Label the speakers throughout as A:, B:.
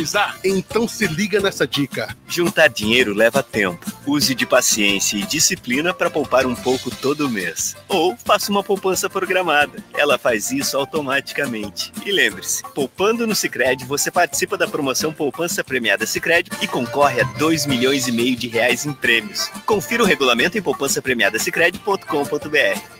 A: economizar? Então se liga nessa dica.
B: Juntar dinheiro leva tempo. Use de paciência e disciplina para poupar um pouco todo mês. Ou faça uma poupança programada. Ela faz isso automaticamente. E lembre-se, poupando no Sicredi, você participa da promoção Poupança Premiada Sicredi e concorre a 2 milhões e meio de reais em prêmios. Confira o regulamento em poupancapremiadasicredi.com.br.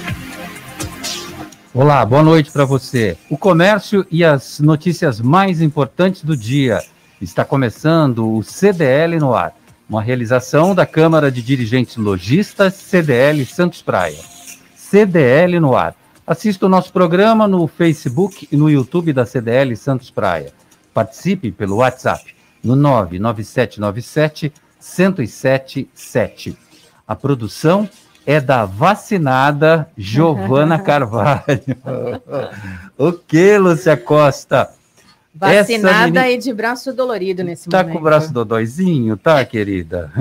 C: Olá, boa noite para você. O comércio e as notícias mais importantes do dia. Está começando o CDL no ar, uma realização da Câmara de Dirigentes Logistas CDL Santos Praia. CDL no ar. Assista o nosso programa no Facebook e no YouTube da CDL Santos Praia. Participe pelo WhatsApp no 99797 1077. A produção é da vacinada Giovana Carvalho. o que, Lúcia Costa?
D: Vacinada menina... e de braço dolorido nesse
C: tá
D: momento.
C: Tá com o braço dodóizinho, tá, querida?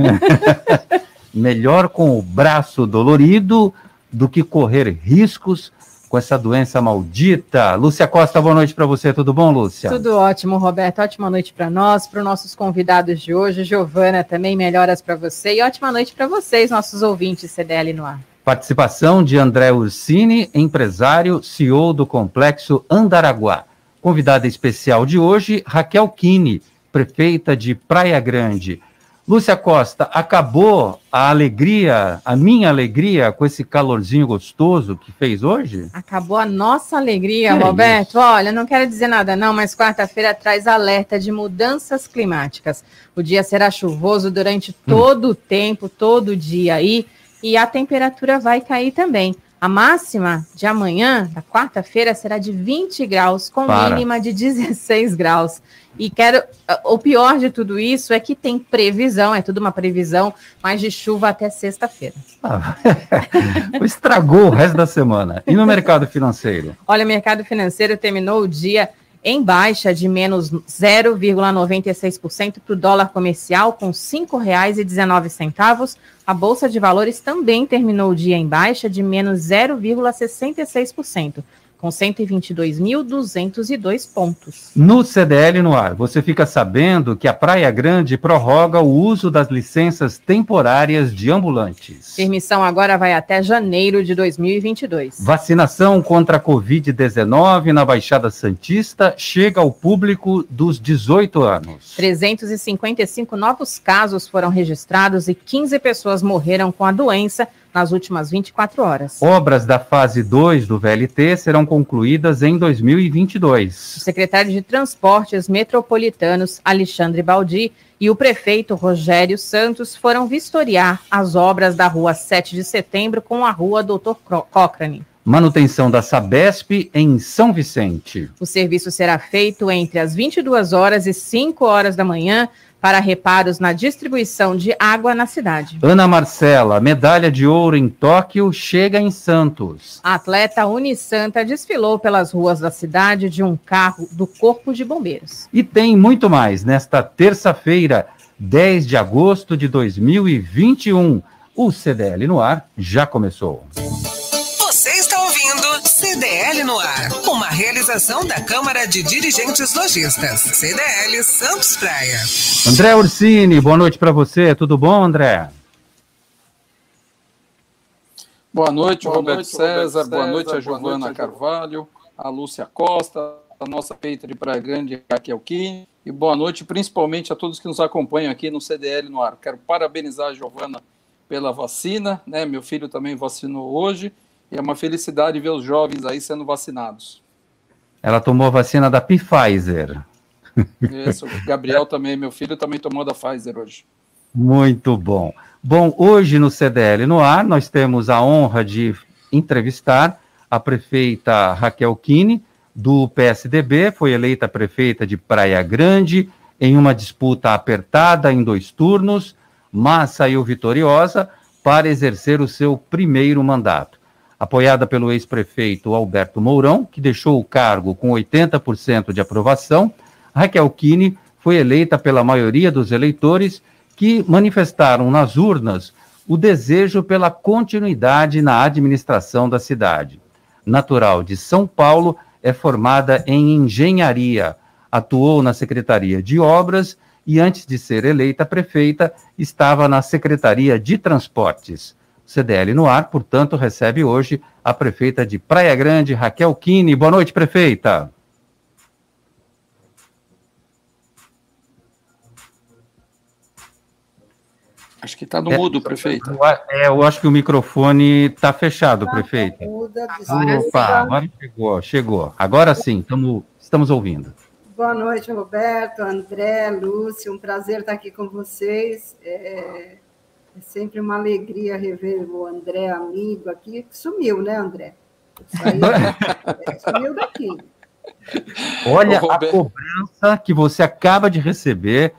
C: Melhor com o braço dolorido do que correr riscos com essa doença maldita. Lúcia Costa, boa noite para você. Tudo bom, Lúcia?
D: Tudo ótimo, Roberto. Ótima noite para nós, para os nossos convidados de hoje. Giovana, também melhoras para você. E ótima noite para vocês, nossos ouvintes CDL no ar.
C: Participação de André Ursini, empresário, CEO do Complexo Andaraguá. Convidada especial de hoje, Raquel Kine, prefeita de Praia Grande. Lúcia Costa, acabou a alegria, a minha alegria com esse calorzinho gostoso que fez hoje?
D: Acabou a nossa alegria, que Roberto. É Olha, não quero dizer nada não, mas quarta-feira traz alerta de mudanças climáticas. O dia será chuvoso durante todo hum. o tempo, todo o dia aí, e a temperatura vai cair também. A máxima de amanhã, da quarta-feira, será de 20 graus, com Para. mínima de 16 graus. E quero. O pior de tudo isso é que tem previsão, é tudo uma previsão, mas de chuva até sexta-feira.
C: Ah, estragou o resto da semana. E no mercado financeiro?
D: Olha, o mercado financeiro terminou o dia em baixa de menos 0,96% para o dólar comercial, com R$ 5,19. A Bolsa de Valores também terminou o dia em baixa de menos 0,66% com 122.202 pontos.
C: No CDL no ar, você fica sabendo que a Praia Grande prorroga o uso das licenças temporárias de ambulantes.
D: Permissão agora vai até janeiro de 2022.
C: Vacinação contra a Covid-19 na Baixada Santista chega ao público dos 18 anos.
D: 355 novos casos foram registrados e 15 pessoas morreram com a doença nas últimas 24 horas.
C: Obras da fase 2 do VLT serão concluídas em 2022.
D: O secretário de Transportes Metropolitanos, Alexandre Baldi, e o prefeito Rogério Santos foram vistoriar as obras da Rua 7 de Setembro com a Rua Doutor Cochrane.
C: Manutenção da Sabesp em São Vicente.
D: O serviço será feito entre as 22 horas e 5 horas da manhã para reparos na distribuição de água na cidade.
C: Ana Marcela, medalha de ouro em Tóquio, chega em Santos.
D: A atleta Unisanta desfilou pelas ruas da cidade de um carro do Corpo de Bombeiros.
C: E tem muito mais nesta terça-feira, 10 de agosto de 2021. O CDL no ar já começou.
E: CDL no ar. Realização da Câmara de Dirigentes Lojistas. CDL Santos Praia.
C: André Ursini, boa noite para você. Tudo bom, André?
F: Boa noite, boa Roberto, noite César. Boa noite a Giovana Carvalho, a Lúcia Costa, a nossa peita de Praia Grande, Raquel Kim. E boa noite, principalmente, a todos que nos acompanham aqui no CDL no ar. Quero parabenizar a Giovana pela vacina, né? Meu filho também vacinou hoje, e é uma felicidade ver os jovens aí sendo vacinados.
C: Ela tomou a vacina da Pfizer.
F: Isso, Gabriel também, meu filho também tomou da Pfizer hoje.
C: Muito bom. Bom, hoje no CDL no ar, nós temos a honra de entrevistar a prefeita Raquel Kine, do PSDB, foi eleita prefeita de Praia Grande em uma disputa apertada em dois turnos, mas saiu vitoriosa para exercer o seu primeiro mandato. Apoiada pelo ex-prefeito Alberto Mourão, que deixou o cargo com 80% de aprovação, Raquel Kine foi eleita pela maioria dos eleitores que manifestaram nas urnas o desejo pela continuidade na administração da cidade. Natural de São Paulo, é formada em engenharia, atuou na Secretaria de Obras e, antes de ser eleita prefeita, estava na Secretaria de Transportes. CDL no ar, portanto, recebe hoje a prefeita de Praia Grande, Raquel Kine. Boa noite, prefeita.
F: Acho que está no é, mudo, prefeito.
C: É, eu acho que o microfone está fechado, tá, prefeito. Agora Opa, agora chegou, chegou. Agora sim, tamo, estamos ouvindo.
G: Boa noite, Roberto, André, Lúcio. Um prazer estar aqui com vocês. É, é sempre uma alegria rever o André, amigo aqui. Sumiu, né, André? Saiu, é, sumiu daqui.
C: Olha a cobrança que você acaba de receber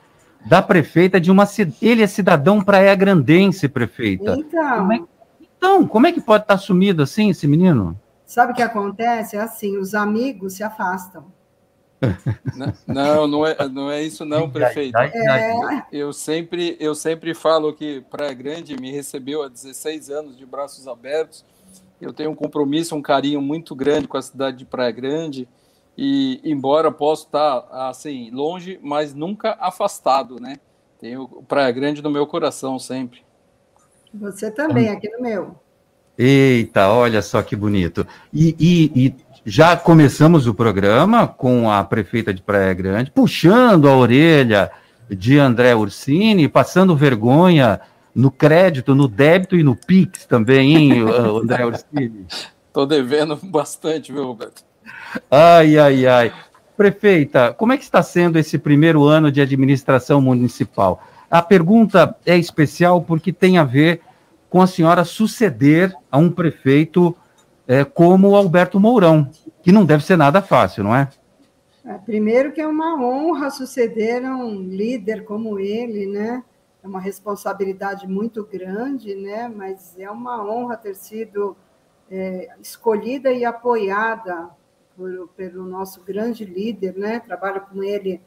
C: da prefeita de uma ele é cidadão praia-grandense, prefeita.
G: Então.
C: Como é, então, como é que pode estar sumido assim esse menino?
G: Sabe o que acontece? É assim, os amigos se afastam.
F: Não, não é, não é isso não, prefeito. É... Eu, sempre, eu sempre falo que Praia Grande me recebeu há 16 anos de braços abertos. Eu tenho um compromisso, um carinho muito grande com a cidade de Praia Grande e embora possa estar assim longe, mas nunca afastado, né? Tenho Praia Grande no meu coração sempre.
G: Você também, aqui no meu.
C: Eita, olha só que bonito. E, e, e, já começamos o programa com a prefeita de Praia Grande, puxando a orelha de André Ursini, passando vergonha no crédito, no débito e no Pix também, hein, André Ursini?
F: Estou devendo bastante, viu, Roberto?
C: Ai, ai, ai. Prefeita, como é que está sendo esse primeiro ano de administração municipal? A pergunta é especial porque tem a ver com a senhora suceder a um prefeito é, como Alberto Mourão, que não deve ser nada fácil, não é?
G: é? Primeiro que é uma honra suceder a um líder como ele, né? É uma responsabilidade muito grande, né? Mas é uma honra ter sido é, escolhida e apoiada por, pelo nosso grande líder, né? Trabalho com ele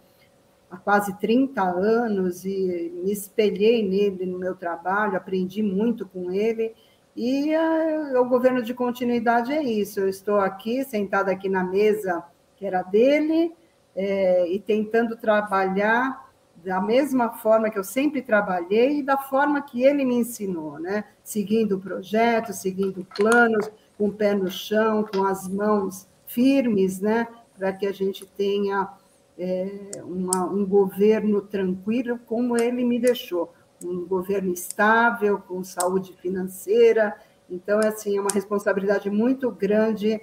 G: há quase 30 anos e me espelhei nele no meu trabalho, aprendi muito com ele. E uh, o governo de continuidade é isso. Eu estou aqui, sentada aqui na mesa que era dele, é, e tentando trabalhar da mesma forma que eu sempre trabalhei e da forma que ele me ensinou, né? Seguindo o projeto, seguindo planos, com o pé no chão, com as mãos firmes, né, para que a gente tenha é, uma, um governo tranquilo, como ele me deixou, um governo estável, com saúde financeira. Então, é assim, é uma responsabilidade muito grande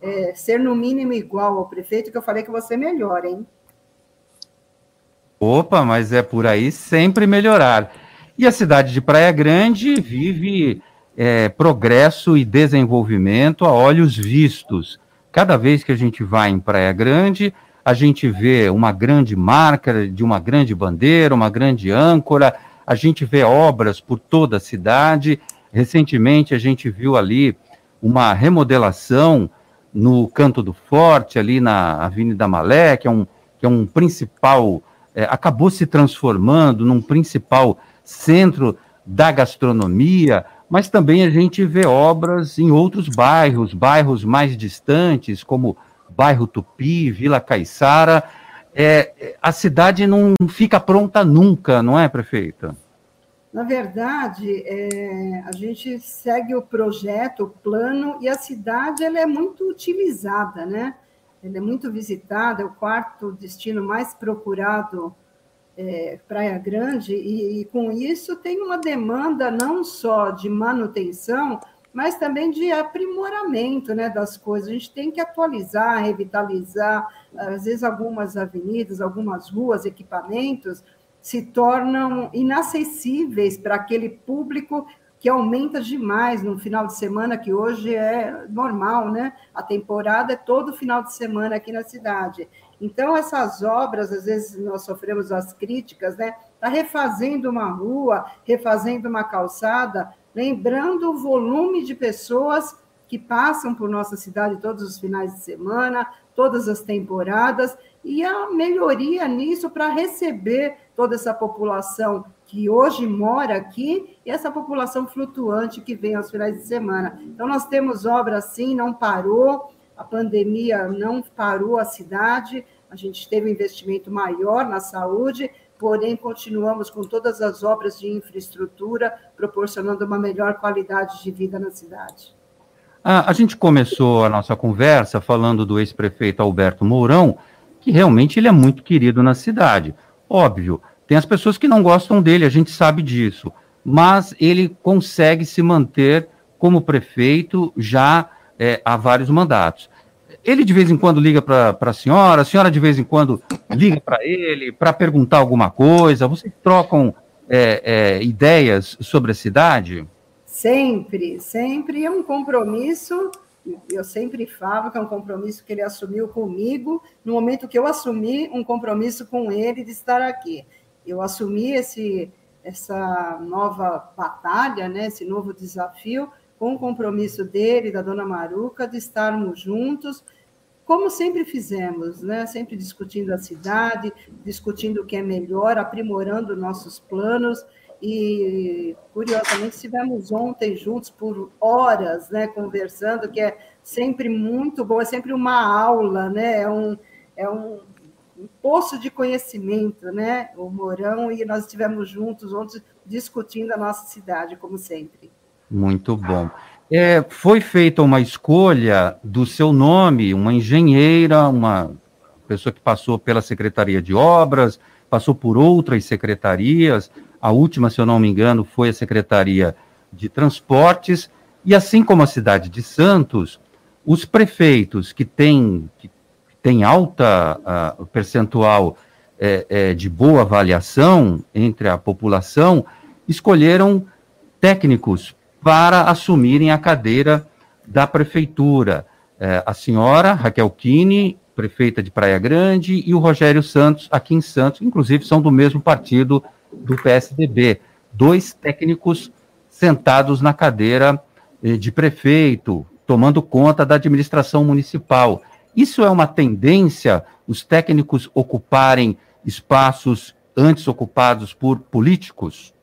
G: é, ser no mínimo igual ao prefeito, que eu falei que você melhor, hein?
C: Opa, mas é por aí sempre melhorar. E a cidade de Praia Grande vive é, progresso e desenvolvimento a olhos vistos. Cada vez que a gente vai em Praia Grande, a gente vê uma grande marca de uma grande bandeira, uma grande âncora, a gente vê obras por toda a cidade. Recentemente a gente viu ali uma remodelação no Canto do Forte, ali na Avenida Malé, que é um, que é um principal, é, acabou se transformando num principal centro da gastronomia mas também a gente vê obras em outros bairros, bairros mais distantes, como bairro Tupi, Vila Caiçara. É, a cidade não fica pronta nunca, não é, prefeita?
G: Na verdade, é, a gente segue o projeto, o plano, e a cidade ela é muito utilizada, né? Ela é muito visitada, é o quarto destino mais procurado é, Praia Grande, e, e, com isso tem uma demanda não só de manutenção, mas também de aprimoramento né, das coisas. A gente tem que atualizar, revitalizar, às vezes algumas avenidas, algumas ruas, equipamentos se tornam inacessíveis para aquele público que aumenta demais no final de semana, que hoje é normal, né? A temporada é todo final de semana aqui na cidade. Então, essas obras, às vezes nós sofremos as críticas, né? Está refazendo uma rua, refazendo uma calçada, lembrando o volume de pessoas que passam por nossa cidade todos os finais de semana, todas as temporadas, e a melhoria nisso para receber toda essa população que hoje mora aqui e essa população flutuante que vem aos finais de semana. Então, nós temos obra assim, não parou, a pandemia não parou a cidade, a gente teve um investimento maior na saúde, porém continuamos com todas as obras de infraestrutura, proporcionando uma melhor qualidade de vida na cidade.
C: A, a gente começou a nossa conversa falando do ex-prefeito Alberto Mourão, que realmente ele é muito querido na cidade. Óbvio, tem as pessoas que não gostam dele, a gente sabe disso, mas ele consegue se manter como prefeito já é, há vários mandatos. Ele de vez em quando liga para a senhora, a senhora de vez em quando liga para ele para perguntar alguma coisa. Vocês trocam é, é, ideias sobre a cidade?
G: Sempre, sempre é um compromisso. Eu sempre falo que é um compromisso que ele assumiu comigo, no momento que eu assumi um compromisso com ele de estar aqui eu assumi esse, essa nova batalha, né, esse novo desafio, com o compromisso dele, da dona Maruca, de estarmos juntos, como sempre fizemos, né? sempre discutindo a cidade, discutindo o que é melhor, aprimorando nossos planos. E, curiosamente, estivemos ontem juntos por horas, né, conversando, que é sempre muito bom, é sempre uma aula, né? é, um, é um um poço de conhecimento, né? O Mourão e nós estivemos juntos ontem discutindo a nossa cidade, como sempre.
C: Muito bom. É, foi feita uma escolha do seu nome, uma engenheira, uma pessoa que passou pela Secretaria de Obras, passou por outras secretarias, a última, se eu não me engano, foi a Secretaria de Transportes, e assim como a cidade de Santos, os prefeitos que têm, que alta uh, percentual é, é, de boa avaliação entre a população, escolheram técnicos para assumirem a cadeira da prefeitura. É, a senhora Raquel Kine, prefeita de Praia Grande, e o Rogério Santos, aqui em Santos, inclusive são do mesmo partido do PSDB. Dois técnicos sentados na cadeira eh, de prefeito, tomando conta da administração municipal. Isso é uma tendência, os técnicos ocuparem espaços antes ocupados por políticos?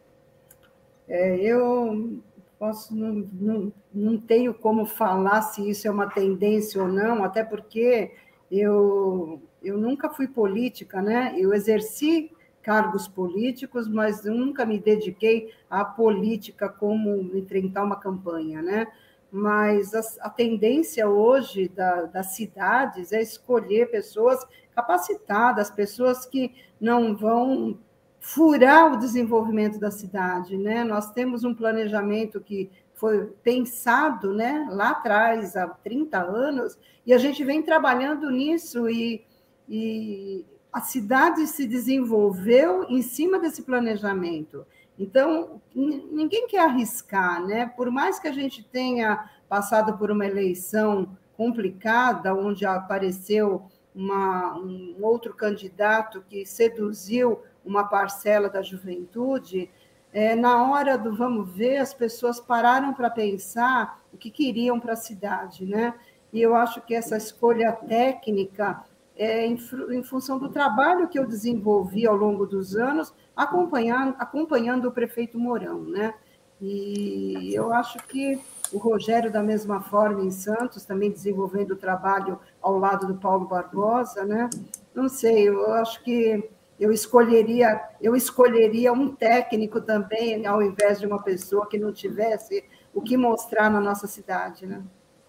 G: É, eu posso não, não, não tenho como falar se isso é uma tendência ou não, até porque eu, eu nunca fui política, né? Eu exerci cargos políticos, mas nunca me dediquei à política como enfrentar uma campanha, né? mas a, a tendência hoje da, das cidades é escolher pessoas capacitadas, pessoas que não vão furar o desenvolvimento da cidade, né? Nós temos um planejamento que foi pensado, né, lá atrás, há 30 anos, e a gente vem trabalhando nisso e, e a cidade se desenvolveu em cima desse planejamento. Então, ninguém quer arriscar, né? Por mais que a gente tenha passado por uma eleição complicada, onde apareceu uma, um outro candidato que seduziu uma parcela da juventude, é, na hora do vamos ver, as pessoas pararam para pensar o que queriam para a cidade, né? E eu acho que essa escolha técnica é em, em função do trabalho que eu desenvolvi ao longo dos anos, acompanhando, acompanhando o prefeito Mourão, né? E eu acho que o Rogério, da mesma forma, em Santos, também desenvolvendo o trabalho ao lado do Paulo Barbosa, né? Não sei, eu acho que eu escolheria, eu escolheria um técnico também, ao invés de uma pessoa que não tivesse o que mostrar na nossa cidade, né?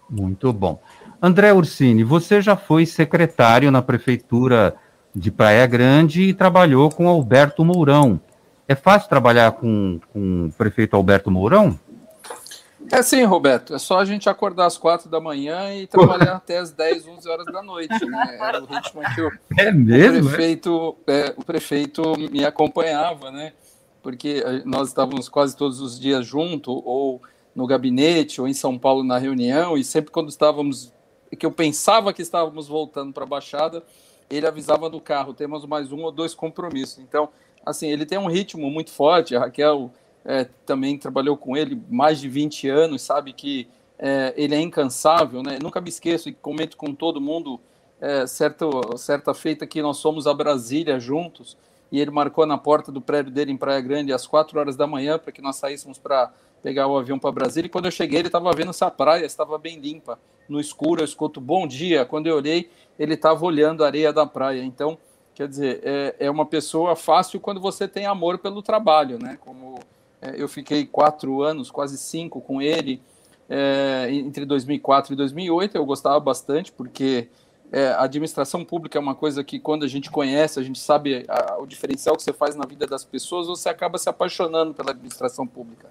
C: Muito bom. André Ursini, você já foi secretário na prefeitura de Praia Grande e trabalhou com Alberto Mourão. É fácil trabalhar com, com o prefeito Alberto Mourão?
F: É sim, Roberto. É só a gente acordar às quatro da manhã e trabalhar até às 10, 11 horas da noite. Né? Era o ritmo que eu,
C: é mesmo,
F: o, prefeito, é, o prefeito me acompanhava, né? Porque eh, nós estávamos quase todos os dias junto, ou no gabinete, ou em São Paulo na reunião, e sempre quando estávamos, que eu pensava que estávamos voltando para a Baixada, ele avisava no carro, temos mais um ou dois compromissos. Então, assim, ele tem um ritmo muito forte, a Raquel é, também trabalhou com ele mais de 20 anos, sabe que é, ele é incansável, né? Nunca me esqueço e comento com todo mundo é, certa, feita que nós fomos a Brasília juntos e ele marcou na porta do prédio dele em Praia Grande às 4 horas da manhã para que nós saíssemos para pegar o avião para Brasília. E quando eu cheguei, ele estava vendo essa praia, estava bem limpa, no escuro. Eu escuto bom dia. Quando eu olhei, ele estava olhando a areia da praia. Então, quer dizer, é, é uma pessoa fácil quando você tem amor pelo trabalho, né? Como eu fiquei quatro anos, quase cinco com ele, é, entre 2004 e 2008. Eu gostava bastante, porque é, a administração pública é uma coisa que, quando a gente conhece, a gente sabe a, o diferencial que você faz na vida das pessoas, você acaba se apaixonando pela administração pública.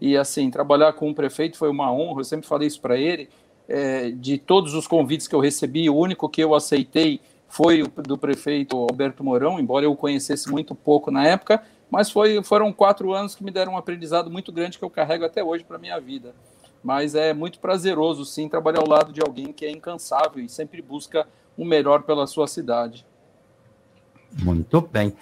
F: E, assim, trabalhar com um prefeito foi uma honra, eu sempre falei isso para ele. É, de todos os convites que eu recebi, o único que eu aceitei foi o do prefeito Alberto Mourão, embora eu o conhecesse muito pouco na época, mas foi, foram quatro anos que me deram um aprendizado muito grande que eu carrego até hoje para minha vida. Mas é muito prazeroso, sim, trabalhar ao lado de alguém que é incansável e sempre busca o melhor pela sua cidade.
C: Muito bem.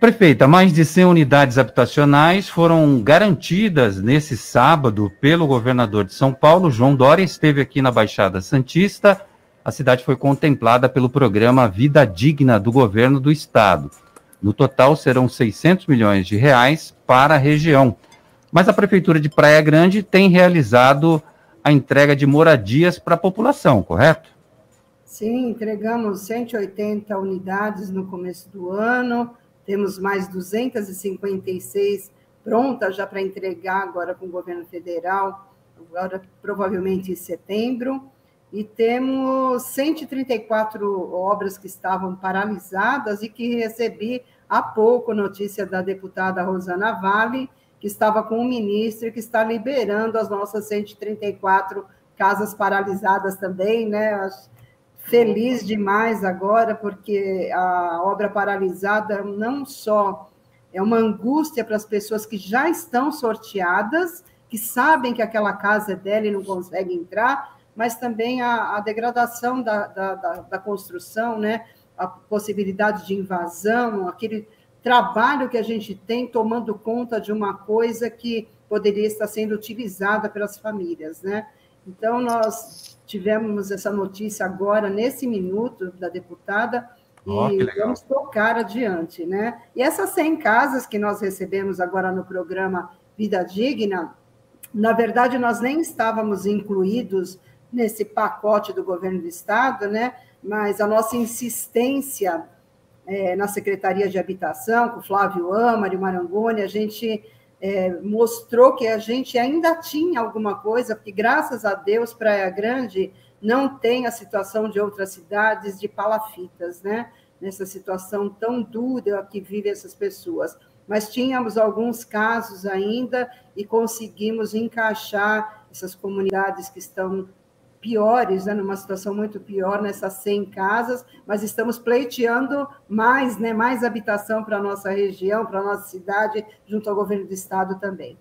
C: Prefeita, mais de 100 unidades habitacionais foram garantidas nesse sábado pelo governador de São Paulo, João Dória, esteve aqui na Baixada Santista. A cidade foi contemplada pelo programa Vida Digna do governo do estado. No total, serão 600 milhões de reais para a região. Mas a Prefeitura de Praia Grande tem realizado a entrega de moradias para a população, correto?
G: Sim, entregamos 180 unidades no começo do ano, temos mais 256 prontas já para entregar agora com o governo federal, agora provavelmente em setembro e temos 134 obras que estavam paralisadas e que recebi há pouco notícia da deputada Rosana Vale, que estava com o ministro e que está liberando as nossas 134 casas paralisadas também, né? Feliz demais agora, porque a obra paralisada não só é uma angústia para as pessoas que já estão sorteadas, que sabem que aquela casa é dela e não conseguem entrar, mas também a, a degradação da, da, da, da, construção, né? A possibilidade de invasão, aquele trabalho que a gente tem tomando conta de uma coisa que poderia estar sendo utilizada pelas famílias. Né? Então, nós tivemos essa notícia agora, nesse minuto, da deputada, oh, e vamos tocar adiante. Né? E essas 100 casas que nós recebemos agora no programa Vida Digna, na verdade, nós nem estávamos incluídos nesse pacote do governo do Estado, né? Mas a nossa insistência é, na Secretaria de Habitação, com o Flávio Amari, Marangoni, a gente é, mostrou que a gente ainda tinha alguma coisa, porque graças a Deus, Praia Grande não tem a situação de outras cidades de palafitas, né? Nessa situação tão dura que vivem essas pessoas. Mas tínhamos alguns casos ainda e conseguimos encaixar essas comunidades que estão piores, né, numa situação muito pior nessas 100 casas, mas estamos pleiteando mais, né, mais habitação para a nossa região, para a nossa cidade, junto ao governo do estado também.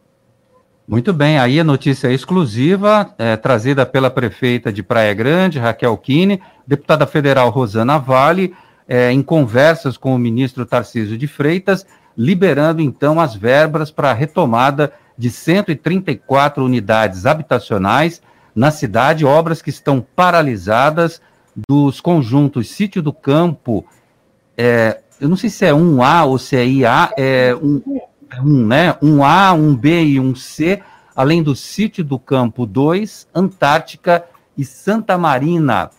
C: Muito bem, aí a notícia exclusiva, é, trazida pela prefeita de Praia Grande, Raquel Kine, deputada federal Rosana Vale, é, em conversas com o ministro Tarcísio de Freitas, liberando então as verbas para a retomada de 134 unidades habitacionais na cidade, obras que estão paralisadas dos conjuntos Sítio do Campo, é, eu não sei se é 1A ou se é IA, é um, é um, né? 1A, 1B e 1C, além do Sítio do Campo 2, Antártica e Santa Marina.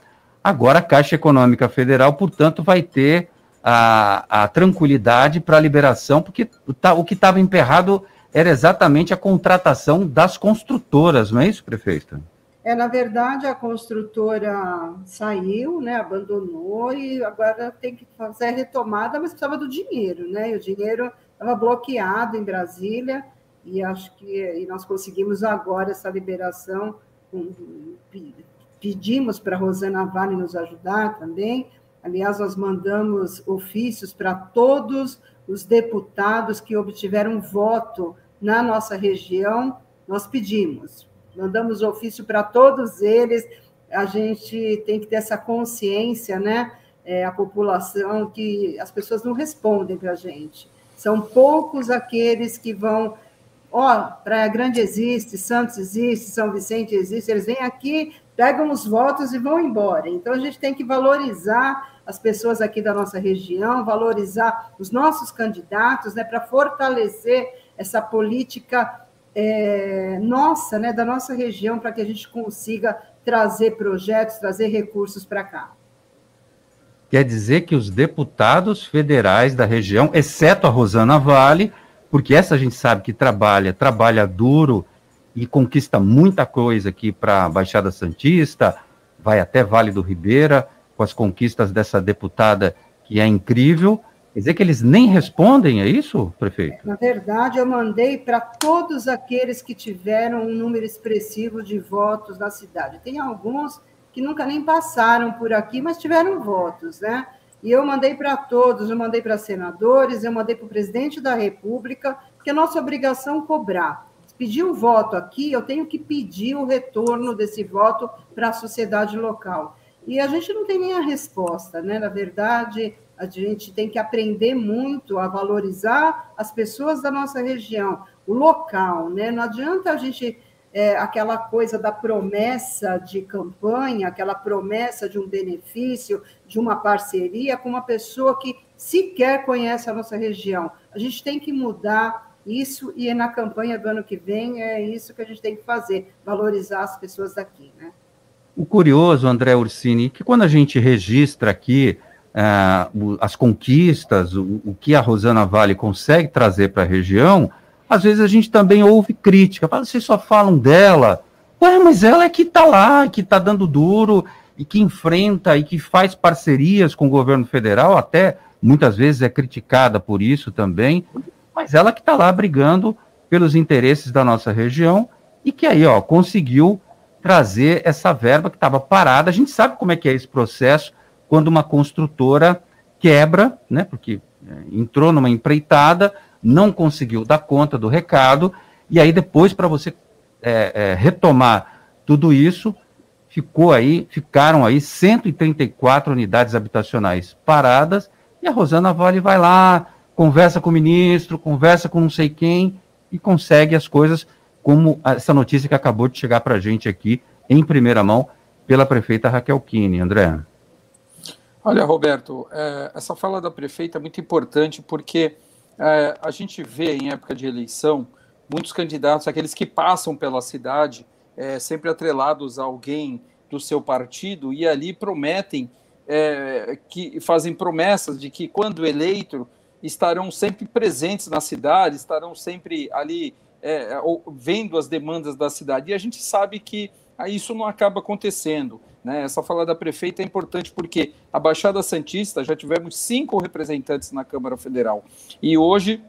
C: Agora a Caixa Econômica Federal, portanto, vai ter a, a tranquilidade para a liberação, porque tá, o que estava emperrado era exatamente a contratação das construtoras, não é isso, prefeito?
G: É, na verdade, a construtora saiu, né, abandonou e agora tem que fazer a retomada, mas precisava do dinheiro, né? E o dinheiro estava bloqueado em Brasília e acho que e nós conseguimos agora essa liberação. Pedimos para a Rosana Vale nos ajudar também. Aliás, nós mandamos ofícios para todos os deputados que obtiveram voto na nossa região. Nós pedimos mandamos ofício para todos eles. A gente tem que ter essa consciência, né? É, a população que as pessoas não respondem para a gente. São poucos aqueles que vão. Ó, oh, Praia Grande existe, Santos existe, São Vicente existe, eles vêm aqui, pegam os votos e vão embora. Então a gente tem que valorizar as pessoas aqui da nossa região, valorizar os nossos candidatos, né, para fortalecer essa política é, nossa, né, da nossa região, para que a gente consiga trazer projetos, trazer recursos para cá.
C: Quer dizer que os deputados federais da região, exceto a Rosana Vale, porque essa a gente sabe que trabalha, trabalha duro e conquista muita coisa aqui para a Baixada Santista, vai até Vale do Ribeira, com as conquistas dessa deputada que é incrível, Quer dizer que eles nem respondem, é isso, prefeito?
G: Na verdade, eu mandei para todos aqueles que tiveram um número expressivo de votos na cidade. Tem alguns que nunca nem passaram por aqui, mas tiveram votos, né? E eu mandei para todos, eu mandei para senadores, eu mandei para o presidente da República, porque é nossa obrigação cobrar. Se pedir um voto aqui, eu tenho que pedir o retorno desse voto para a sociedade local. E a gente não tem nem a resposta, né? Na verdade, a gente tem que aprender muito a valorizar as pessoas da nossa região, o local, né? Não adianta a gente é, aquela coisa da promessa de campanha, aquela promessa de um benefício, de uma parceria com uma pessoa que sequer conhece a nossa região. A gente tem que mudar isso e na campanha do ano que vem é isso que a gente tem que fazer, valorizar as pessoas daqui, né?
C: O curioso, André Ursini, que quando a gente registra aqui uh, as conquistas, o, o, que a Rosana Vale consegue trazer para a região, às vezes a gente também ouve crítica, fala, vocês só falam dela. Ué, mas ela é que está lá, que está dando duro, e que enfrenta e que faz parcerias com o governo federal, até muitas vezes é criticada por isso também, mas ela que está lá brigando pelos interesses da nossa região e que aí, ó, conseguiu trazer essa verba que estava parada. A gente sabe como é que é esse processo quando uma construtora quebra, né, porque é, entrou numa empreitada, não conseguiu dar conta do recado, e aí depois, para você é, é, retomar tudo isso, ficou aí, ficaram aí 134 unidades habitacionais paradas, e a Rosana Vale vai lá, conversa com o ministro, conversa com não sei quem, e consegue as coisas, como essa notícia que acabou de chegar para a gente aqui, em primeira mão, pela prefeita Raquel Kine. André.
F: Olha, Roberto, é, essa fala da prefeita é muito importante porque é, a gente vê em época de eleição muitos candidatos, aqueles que passam pela cidade, é, sempre atrelados a alguém do seu partido e ali prometem, é, que fazem promessas de que quando eleito estarão sempre presentes na cidade, estarão sempre ali é, vendo as demandas da cidade. E a gente sabe que isso não acaba acontecendo. Né? Essa fala da prefeita é importante porque a Baixada Santista já tivemos cinco representantes na Câmara Federal e hoje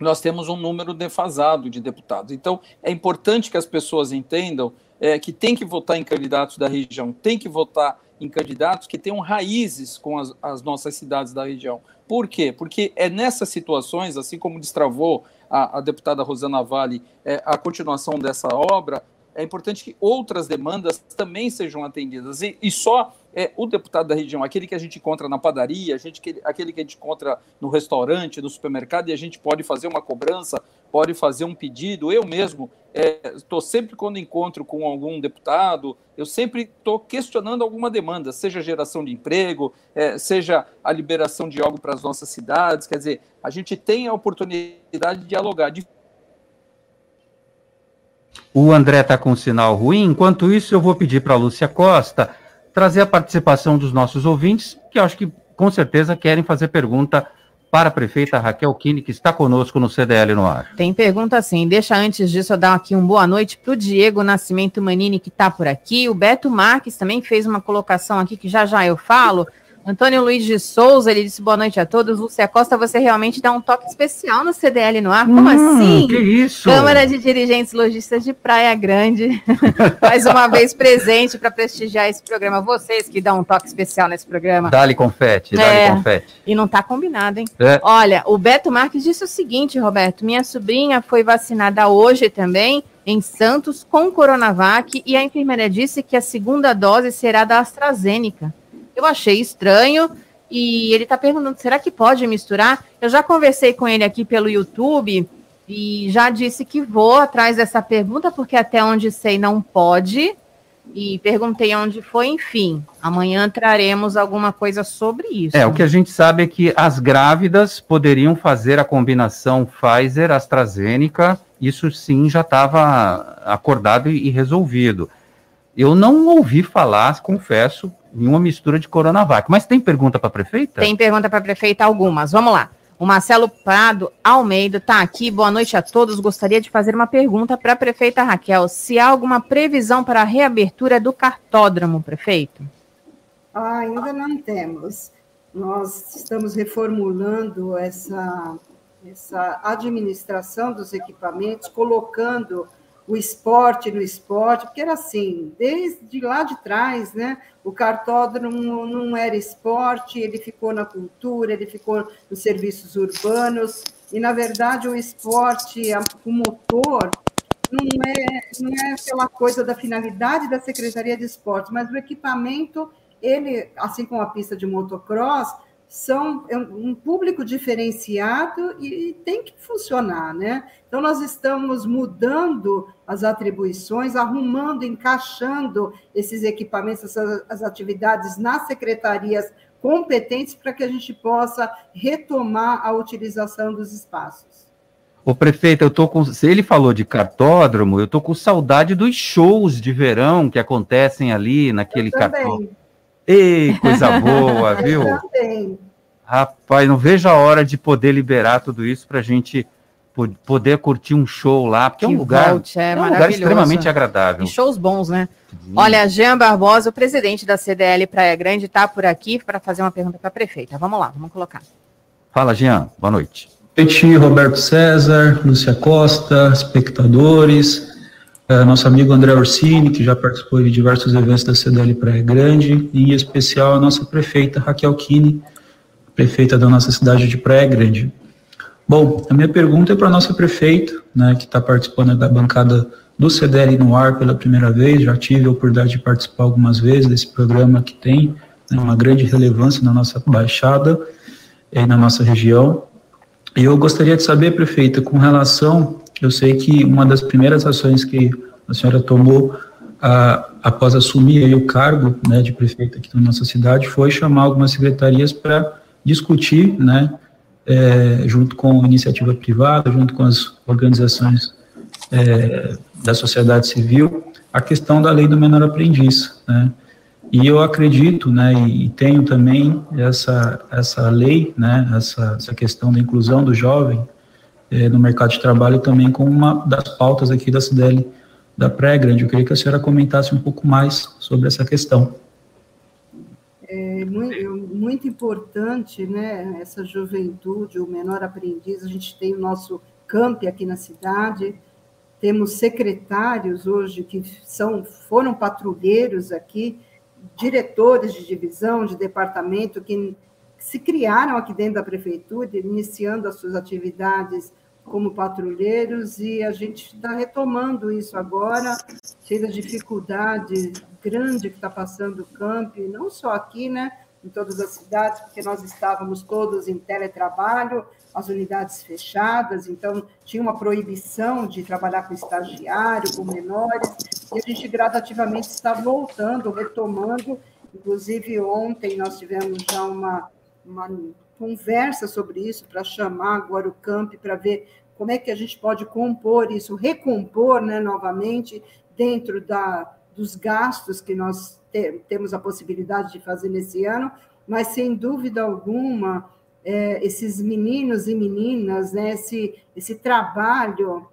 F: nós temos um número defasado de deputados. Então é importante que as pessoas entendam é, que tem que votar em candidatos da região, tem que votar em candidatos que tenham raízes com as, as nossas cidades da região. Por quê? Porque é nessas situações, assim como destravou a, a deputada Rosana Vale é, a continuação dessa obra, é importante que outras demandas também sejam atendidas. E, e só é, o deputado da região, aquele que a gente encontra na padaria, a gente, aquele que a gente encontra no restaurante, no supermercado, e a gente pode fazer uma cobrança, pode fazer um pedido. Eu mesmo estou é, sempre, quando encontro com algum deputado, eu sempre estou questionando alguma demanda, seja geração de emprego, é, seja a liberação de algo para as nossas cidades. Quer dizer, a gente tem a oportunidade de dialogar, de
C: o André está com um sinal ruim. Enquanto isso, eu vou pedir para a Lúcia Costa trazer a participação dos nossos ouvintes, que acho que com certeza querem fazer pergunta para a prefeita Raquel Kine, que está conosco no CDL no ar.
D: Tem pergunta assim, deixa antes disso eu dar aqui um boa noite para o Diego Nascimento Manini, que está por aqui. O Beto Marques também fez uma colocação aqui, que já já eu falo. Antônio Luiz de Souza, ele disse boa noite a todos. Lúcia Costa, você realmente dá um toque especial no CDL no ar? Como hum, assim?
C: Que isso?
D: Câmara de Dirigentes Logistas de Praia Grande, mais uma vez presente para prestigiar esse programa. Vocês que dão um toque especial nesse programa.
C: Dá-lhe confete, dá-lhe é, confete.
D: E não está combinado, hein? É. Olha, o Beto Marques disse o seguinte, Roberto, minha sobrinha foi vacinada hoje também, em Santos, com Coronavac, e a enfermeira disse que a segunda dose será da AstraZeneca. Eu achei estranho e ele está perguntando: será que pode misturar? Eu já conversei com ele aqui pelo YouTube e já disse que vou atrás dessa pergunta, porque até onde sei não pode. E perguntei onde foi, enfim. Amanhã traremos alguma coisa sobre isso.
C: É, o que a gente sabe é que as grávidas poderiam fazer a combinação Pfizer-AstraZeneca. Isso sim já estava acordado e resolvido. Eu não ouvi falar, confesso, em uma mistura de Coronavac. Mas tem pergunta para a prefeita?
D: Tem pergunta para a prefeita algumas. Vamos lá. O Marcelo Prado Almeida está aqui. Boa noite a todos. Gostaria de fazer uma pergunta para a prefeita Raquel. Se há alguma previsão para a reabertura do cartódromo, prefeito?
G: Ah, ainda não temos. Nós estamos reformulando essa, essa administração dos equipamentos, colocando o esporte no esporte, porque era assim, desde lá de trás, né? O cartódromo não era esporte, ele ficou na cultura, ele ficou nos serviços urbanos, e na verdade o esporte, o motor, não é, não é aquela coisa da finalidade da Secretaria de Esporte, mas o equipamento, ele, assim como a pista de motocross, são é um público diferenciado e tem que funcionar, né? Então nós estamos mudando as atribuições, arrumando, encaixando esses equipamentos, essas as atividades nas secretarias competentes para que a gente possa retomar a utilização dos espaços.
C: O prefeito, eu tô com. Se ele falou de cartódromo, eu tô com saudade dos shows de verão que acontecem ali naquele cartódromo. Ei, coisa boa, viu? Também. Rapaz, não vejo a hora de poder liberar tudo isso para a gente poder curtir um show lá, porque que é um lugar, volte, é, é um lugar extremamente agradável. E
D: shows bons, né? Sim. Olha, Jean Barbosa, o presidente da CDL Praia Grande, está por aqui para fazer uma pergunta para a prefeita. Vamos lá, vamos colocar.
C: Fala, Jean. Boa noite.
H: Boa noite, Roberto César, Lúcia Costa, espectadores, é, nosso amigo André Orsini, que já participou de diversos eventos da CDL Praia Grande, e em especial a nossa prefeita Raquel Kine, prefeita da nossa cidade de Praia Grande. Bom, a minha pergunta é para a nossa prefeita, né, que está participando da bancada do CDL no ar pela primeira vez, já tive a oportunidade de participar algumas vezes desse programa que tem né, uma grande relevância na nossa baixada e na nossa região. E eu gostaria de saber, prefeita, com relação eu sei que uma das primeiras ações que a senhora tomou a, após assumir o cargo né, de prefeito aqui na nossa cidade foi chamar algumas secretarias para discutir, né, é, junto com a iniciativa privada, junto com as organizações é, da sociedade civil, a questão da lei do menor aprendiz, né, e eu acredito, né, e tenho também essa, essa lei, né, essa, essa questão da inclusão do jovem, é, no mercado de trabalho também como uma das pautas aqui da CDL da Praia Grande. Eu queria que a senhora comentasse um pouco mais sobre essa questão.
G: É muito, muito importante, né, essa juventude, o menor aprendiz, a gente tem o nosso camp aqui na cidade, temos secretários hoje que são, foram patrulheiros aqui, diretores de divisão, de departamento, que se criaram aqui dentro da prefeitura, iniciando as suas atividades como patrulheiros e a gente está retomando isso agora, cheio da dificuldade grande que está passando o campo, não só aqui, né, em todas as cidades, porque nós estávamos todos em teletrabalho, as unidades fechadas, então tinha uma proibição de trabalhar com estagiário, com menores, e a gente gradativamente está voltando, retomando, inclusive ontem nós tivemos já uma, uma conversa sobre isso para chamar agora o camp para ver como é que a gente pode compor isso, recompor né, novamente dentro da, dos gastos que nós te, temos a possibilidade de fazer nesse ano, mas sem dúvida alguma é, esses meninos e meninas, né, esse, esse trabalho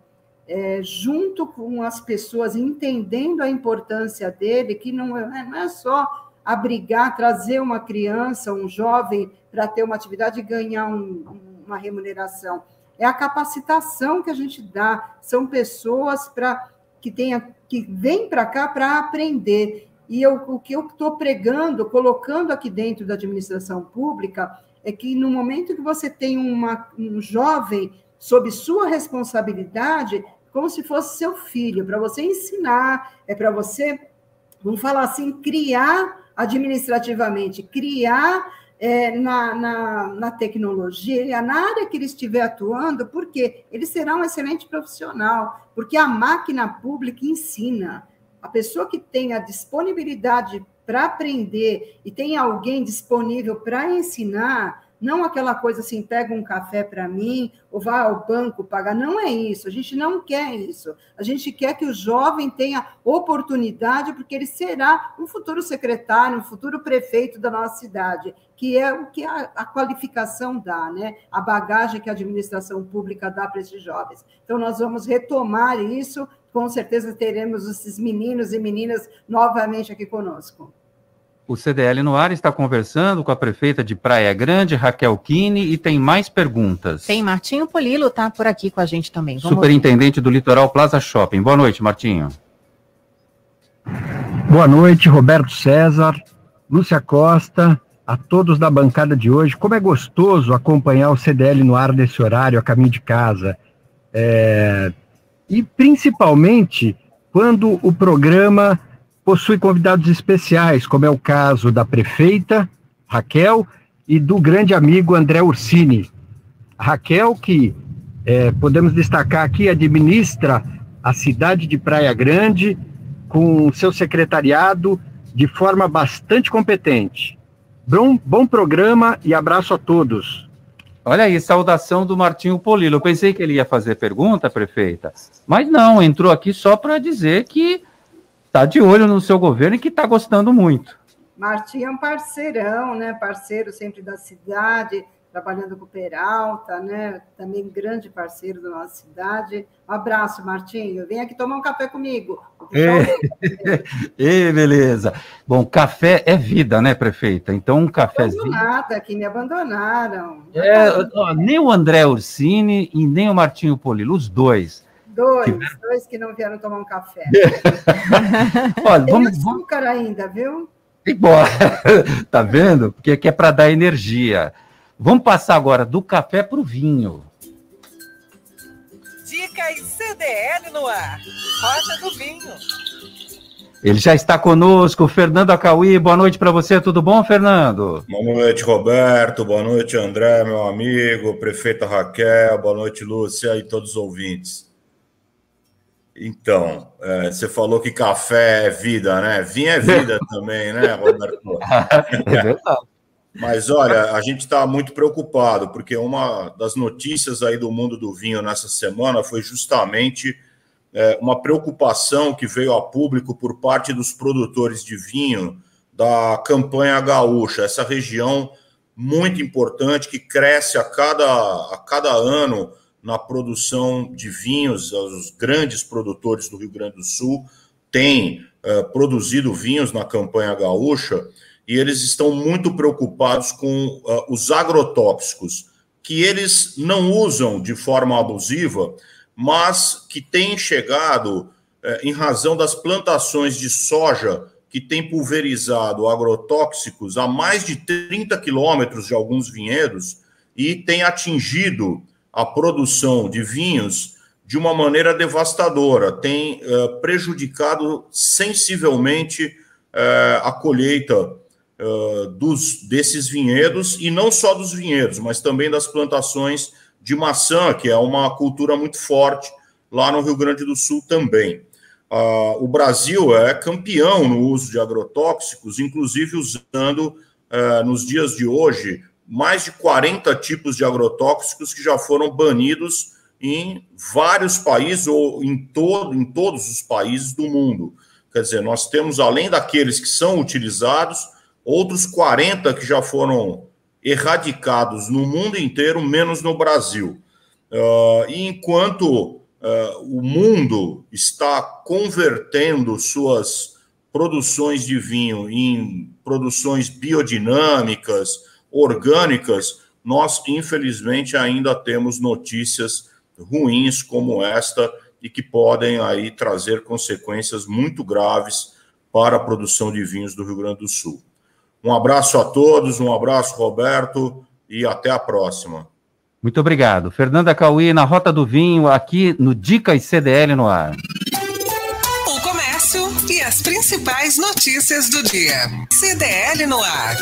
G: é, junto com as pessoas, entendendo a importância dele, que não é, não é só abrigar, trazer uma criança, um jovem, para ter uma atividade e ganhar um, uma remuneração. É a capacitação que a gente dá. São pessoas para que tenha que vêm para cá para aprender. E eu, o que eu estou pregando, colocando aqui dentro da administração pública, é que no momento que você tem uma, um jovem sob sua responsabilidade, como se fosse seu filho, para você ensinar, é para você, vamos falar assim, criar administrativamente, criar é, na, na, na, tecnologia, na área que ele estiver atuando, porque ele será um excelente profissional, porque a máquina pública ensina. A pessoa que tem a disponibilidade para aprender e tem alguém disponível para ensinar, não aquela coisa assim, pega um café para mim, ou vá ao banco pagar. Não é isso. A gente não quer isso. A gente quer que o jovem tenha oportunidade, porque ele será um futuro secretário, um futuro prefeito da nossa cidade, que é o que a, a qualificação dá, né? A bagagem que a administração pública dá para esses jovens. Então, nós vamos retomar isso. Com certeza teremos esses meninos e meninas novamente aqui conosco.
C: O CDL no ar está conversando com a prefeita de Praia Grande, Raquel Kine, e tem mais perguntas.
D: Tem Martinho Polilo, tá por aqui com a gente também.
C: Vamos Superintendente do Litoral Plaza Shopping. Boa noite, Martinho.
I: Boa noite, Roberto César, Lúcia Costa, a todos da bancada de hoje. Como é gostoso acompanhar o CDL no ar nesse horário, a caminho de casa. É... E principalmente quando o programa possui convidados especiais, como é o caso da prefeita Raquel e do grande amigo André Ursini. Raquel, que é, podemos destacar aqui, administra a cidade de Praia Grande com seu secretariado de forma bastante competente. Bom, bom programa e abraço a todos.
C: Olha aí, saudação do Martinho Polilo. Eu pensei que ele ia fazer pergunta, prefeita, mas não, entrou aqui só para dizer que está de olho no seu governo e que está gostando muito.
G: Martim é um parceirão, né? Parceiro sempre da cidade, trabalhando com o Peralta, né? Também grande parceiro da nossa cidade. Um abraço, Martinho. Vem aqui tomar um café comigo.
C: Ei, beleza. Bom, café é vida, né, prefeita? Então, um cafezinho.
G: Nada, aqui me abandonaram.
C: É, ó, nem o André Ursini e nem o Martinho Polilo, os dois
G: Dois, que... dois que não vieram tomar um café. Olha, Tem vamos, açúcar ainda, viu?
C: Embora. tá vendo? Porque aqui é para dar energia. Vamos passar agora do café para o vinho.
E: Dicas CDL no ar. Roda do vinho.
C: Ele já está conosco, Fernando Acauí. Boa noite para você, tudo bom, Fernando?
J: Boa noite, Roberto. Boa noite, André, meu amigo, prefeita Raquel. Boa noite, Lúcia e todos os ouvintes. Então, é, você falou que café é vida, né? Vinho é vida também, né, Roberto? é verdade. Mas olha, a gente está muito preocupado, porque uma das notícias aí do mundo do vinho nessa semana foi justamente é, uma preocupação que veio a público por parte dos produtores de vinho da campanha gaúcha, essa região muito importante que cresce a cada, a cada ano na produção de vinhos, os grandes produtores do Rio Grande do Sul têm uh, produzido vinhos na campanha gaúcha e eles estão muito preocupados com uh, os agrotóxicos, que eles não usam de forma abusiva, mas que têm chegado, uh, em razão das plantações de soja que têm pulverizado agrotóxicos a mais de 30 quilômetros de alguns vinhedos e tem atingido a produção de vinhos de uma maneira devastadora, tem uh, prejudicado sensivelmente uh, a colheita uh, dos, desses vinhedos, e não só dos vinhedos, mas também das plantações de maçã, que é uma cultura muito forte lá no Rio Grande do Sul também. o Brasil é campeão no uso de agrotóxicos, inclusive usando, nos dias de hoje, mais de 40 tipos de agrotóxicos que já foram banidos em vários países ou em, todo, em todos os países do mundo. Quer dizer, nós temos, além daqueles que são utilizados, outros 40 que já foram erradicados no mundo inteiro, menos no Brasil. Uh, e enquanto uh, o mundo está convertendo suas produções de vinho em produções biodinâmicas, orgânicas, nós, infelizmente, ainda temos notícias ruins como esta e que podem aí trazer consequências muito graves para a produção de vinhos do Rio Grande do Sul. Um abraço a todos, um abraço, Roberto, e até a próxima.
C: Muito obrigado. Fernanda Cauí, na Rota do Vinho, aqui no Dicas CDL no ar.
E: E as principais notícias do dia. CDL no ar.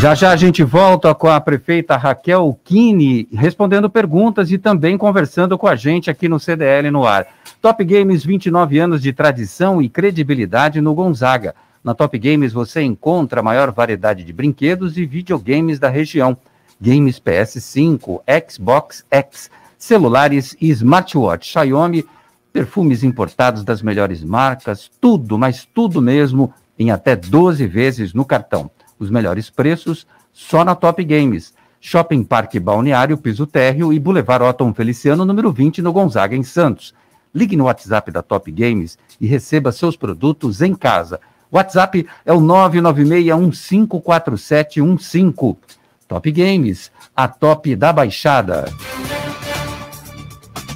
C: Já já a gente volta com a prefeita Raquel Kini, respondendo perguntas e também conversando com a gente aqui no CDL no ar. Top Games, 29 anos de tradição e credibilidade no Gonzaga. Na Top Games você encontra a maior variedade de brinquedos e videogames da região games PS5, Xbox X, celulares e smartwatch Xiaomi, perfumes importados das melhores marcas, tudo, mas tudo mesmo, em até 12 vezes no cartão. Os melhores preços só na Top Games. Shopping Parque Balneário, Piso Térreo e Boulevard Otton Feliciano, número 20, no Gonzaga, em Santos. Ligue no WhatsApp da Top Games e receba seus produtos em casa. WhatsApp é o 996154715. Top Games, a top da baixada.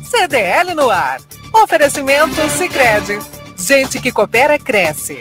E: CDL no ar. Oferecimento Sicredi. Gente que coopera cresce.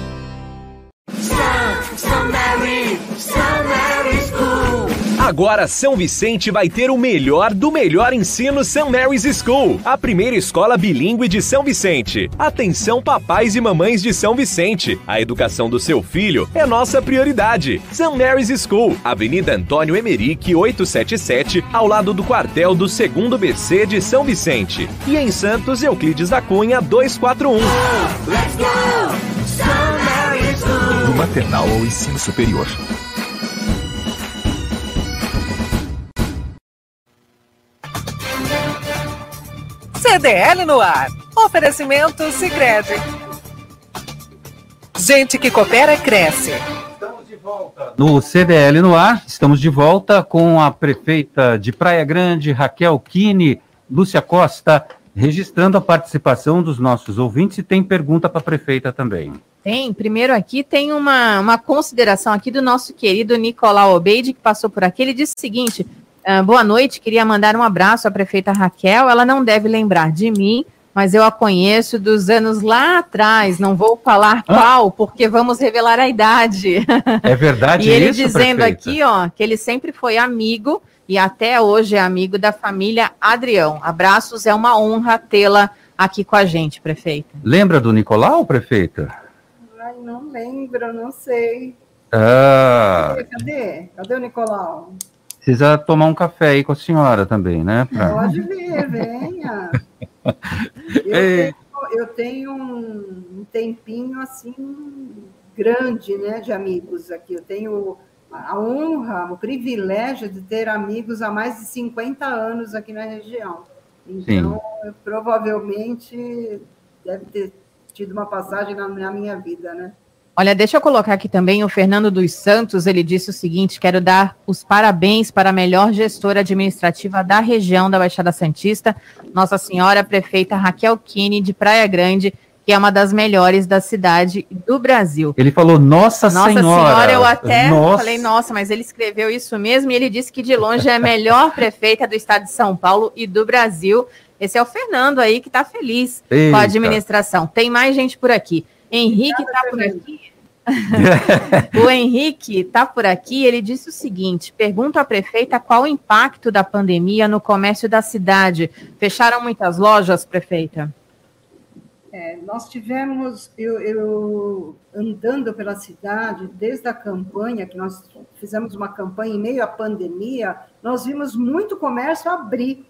K: Agora São Vicente vai ter o melhor do melhor ensino St. Mary's School, a primeira escola bilíngue de São Vicente. Atenção papais e mamães de São Vicente, a educação do seu filho é nossa prioridade. St. Mary's School, Avenida Antônio Emerick 877, ao lado do quartel do 2 BC de São Vicente. E em Santos, Euclides da Cunha 241. Let's go! St.
L: Mary's School. Do maternal ao ensino superior.
E: CDL no ar. Oferecimento Sicredi. Gente que coopera cresce.
C: No CDL no ar, estamos de volta com a prefeita de Praia Grande, Raquel Kine, Lúcia Costa, registrando a participação dos nossos ouvintes e tem pergunta para a prefeita também.
D: Tem, primeiro aqui tem uma, uma consideração aqui do nosso querido Nicolau Obeide, que passou por aqui. Ele disse o seguinte: Uh, boa noite, queria mandar um abraço à prefeita Raquel. Ela não deve lembrar de mim, mas eu a conheço dos anos lá atrás. Não vou falar qual, porque vamos revelar a idade.
C: É verdade
D: E ele
C: isso,
D: dizendo
C: prefeita?
D: aqui, ó, que ele sempre foi amigo e até hoje é amigo da família Adrião. Abraços, é uma honra tê-la aqui com a gente, prefeita.
C: Lembra do Nicolau, prefeita?
G: Ai, não lembro, não sei.
C: Ah,
G: Cadê? Cadê o Nicolau?
C: Precisa tomar um café aí com a senhora também, né? pra-
G: Pode vir, venha. Eu tenho, eu tenho um um tempinho assim grande, né, de amigos aqui. Eu tenho a honra, o privilégio de ter amigos há mais de 50 anos aqui na região. Então, eu, provavelmente deve ter tido uma passagem na, na minha vida, né?
D: Olha, deixa eu colocar aqui também o Fernando dos Santos, ele disse o seguinte: quero dar os parabéns para a melhor gestora administrativa da região da Baixada Santista, Nossa Senhora Prefeita Raquel Kine, de Praia Grande, que é uma das melhores da cidade do Brasil.
C: Ele falou Nossa,
D: nossa
C: Senhora.
D: Nossa Senhora, eu até nossa. falei Nossa, mas ele escreveu isso mesmo e ele disse que de longe é a melhor prefeita do estado de São Paulo e do Brasil. Esse é o Fernando aí que está feliz Eita. com a administração. Tem mais gente por aqui. Henrique está por aqui. o Henrique está por aqui. Ele disse o seguinte: pergunta à prefeita qual o impacto da pandemia no comércio da cidade. Fecharam muitas lojas, prefeita?
G: É, nós tivemos, eu, eu, andando pela cidade, desde a campanha, que nós fizemos uma campanha em meio à pandemia, nós vimos muito comércio abrir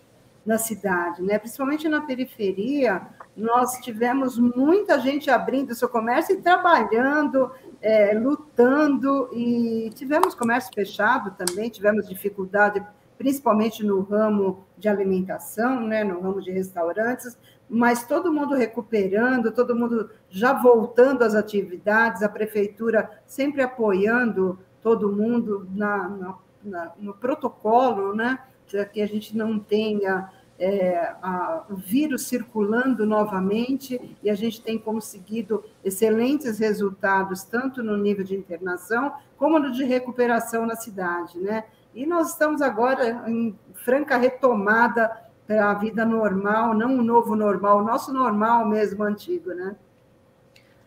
G: na cidade, né? principalmente na periferia, nós tivemos muita gente abrindo seu comércio e trabalhando, é, lutando, e tivemos comércio fechado também, tivemos dificuldade, principalmente no ramo de alimentação, né, no ramo de restaurantes, mas todo mundo recuperando, todo mundo já voltando às atividades, a prefeitura sempre apoiando todo mundo na, na, na no protocolo, né, que a gente não tenha é, a, o vírus circulando novamente e a gente tem conseguido excelentes resultados, tanto no nível de internação como no de recuperação na cidade, né? E nós estamos agora em franca retomada para a vida normal, não um novo normal, o nosso normal mesmo antigo, né?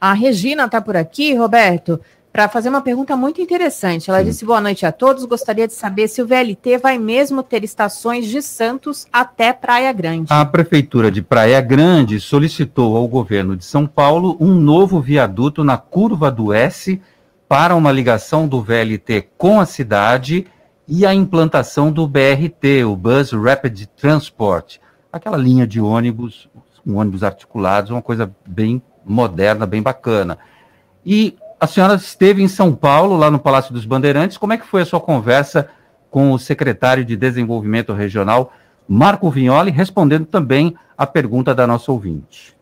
D: A Regina está por aqui, Roberto para fazer uma pergunta muito interessante. Ela Sim. disse: Boa noite a todos. Gostaria de saber se o VLT vai mesmo ter estações de Santos até Praia Grande.
C: A Prefeitura de Praia Grande solicitou ao governo de São Paulo um novo viaduto na curva do S para uma ligação do VLT com a cidade e a implantação do BRT, o Bus Rapid Transport, aquela linha de ônibus, um ônibus articulados, uma coisa bem moderna, bem bacana. E a senhora esteve em São Paulo, lá no Palácio dos Bandeirantes. Como é que foi a sua conversa com o secretário de Desenvolvimento Regional, Marco Vignoli, respondendo também a pergunta da nossa ouvinte?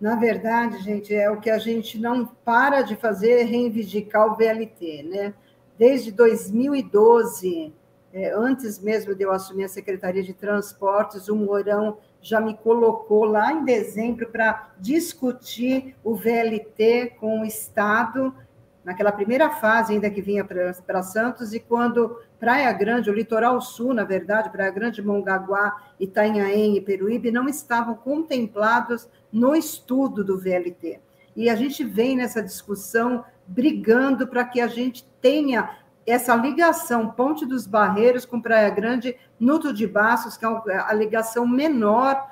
G: Na verdade, gente, é o que a gente não para de fazer, reivindicar o VLT, né? Desde 2012, é, antes mesmo de eu assumir a Secretaria de Transportes, o Mourão já me colocou lá em dezembro para discutir o VLT com o Estado, naquela primeira fase ainda que vinha para Santos, e quando Praia Grande, o litoral sul, na verdade, Praia Grande, Mongaguá, Itanhaém e Peruíbe, não estavam contemplados no estudo do VLT. E a gente vem nessa discussão brigando para que a gente tenha essa ligação Ponte dos Barreiros com Praia Grande, Nuto de Baços, que é a ligação menor,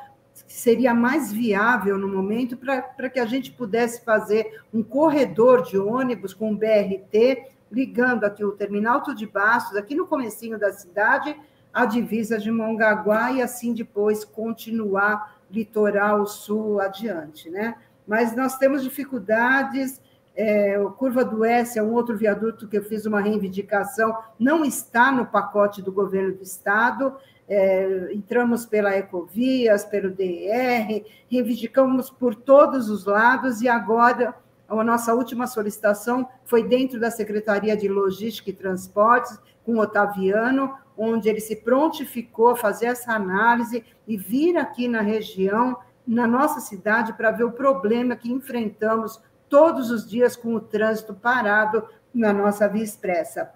G: seria mais viável no momento, para que a gente pudesse fazer um corredor de ônibus com BRT, ligando aqui o Terminal Tudo de Baços, aqui no comecinho da cidade, a divisa de Mongaguá, e assim depois continuar litoral sul adiante, né? Mas nós temos dificuldades é, o Curva do S é um outro viaduto que eu fiz uma reivindicação, não está no pacote do governo do Estado. É, entramos pela Ecovias, pelo DER, reivindicamos por todos os lados e agora a nossa última solicitação foi dentro da Secretaria de Logística e Transportes, com Otaviano, onde ele se prontificou a fazer essa análise e vir aqui na região, na nossa cidade, para ver o problema que enfrentamos todos os dias com o trânsito parado na nossa via expressa.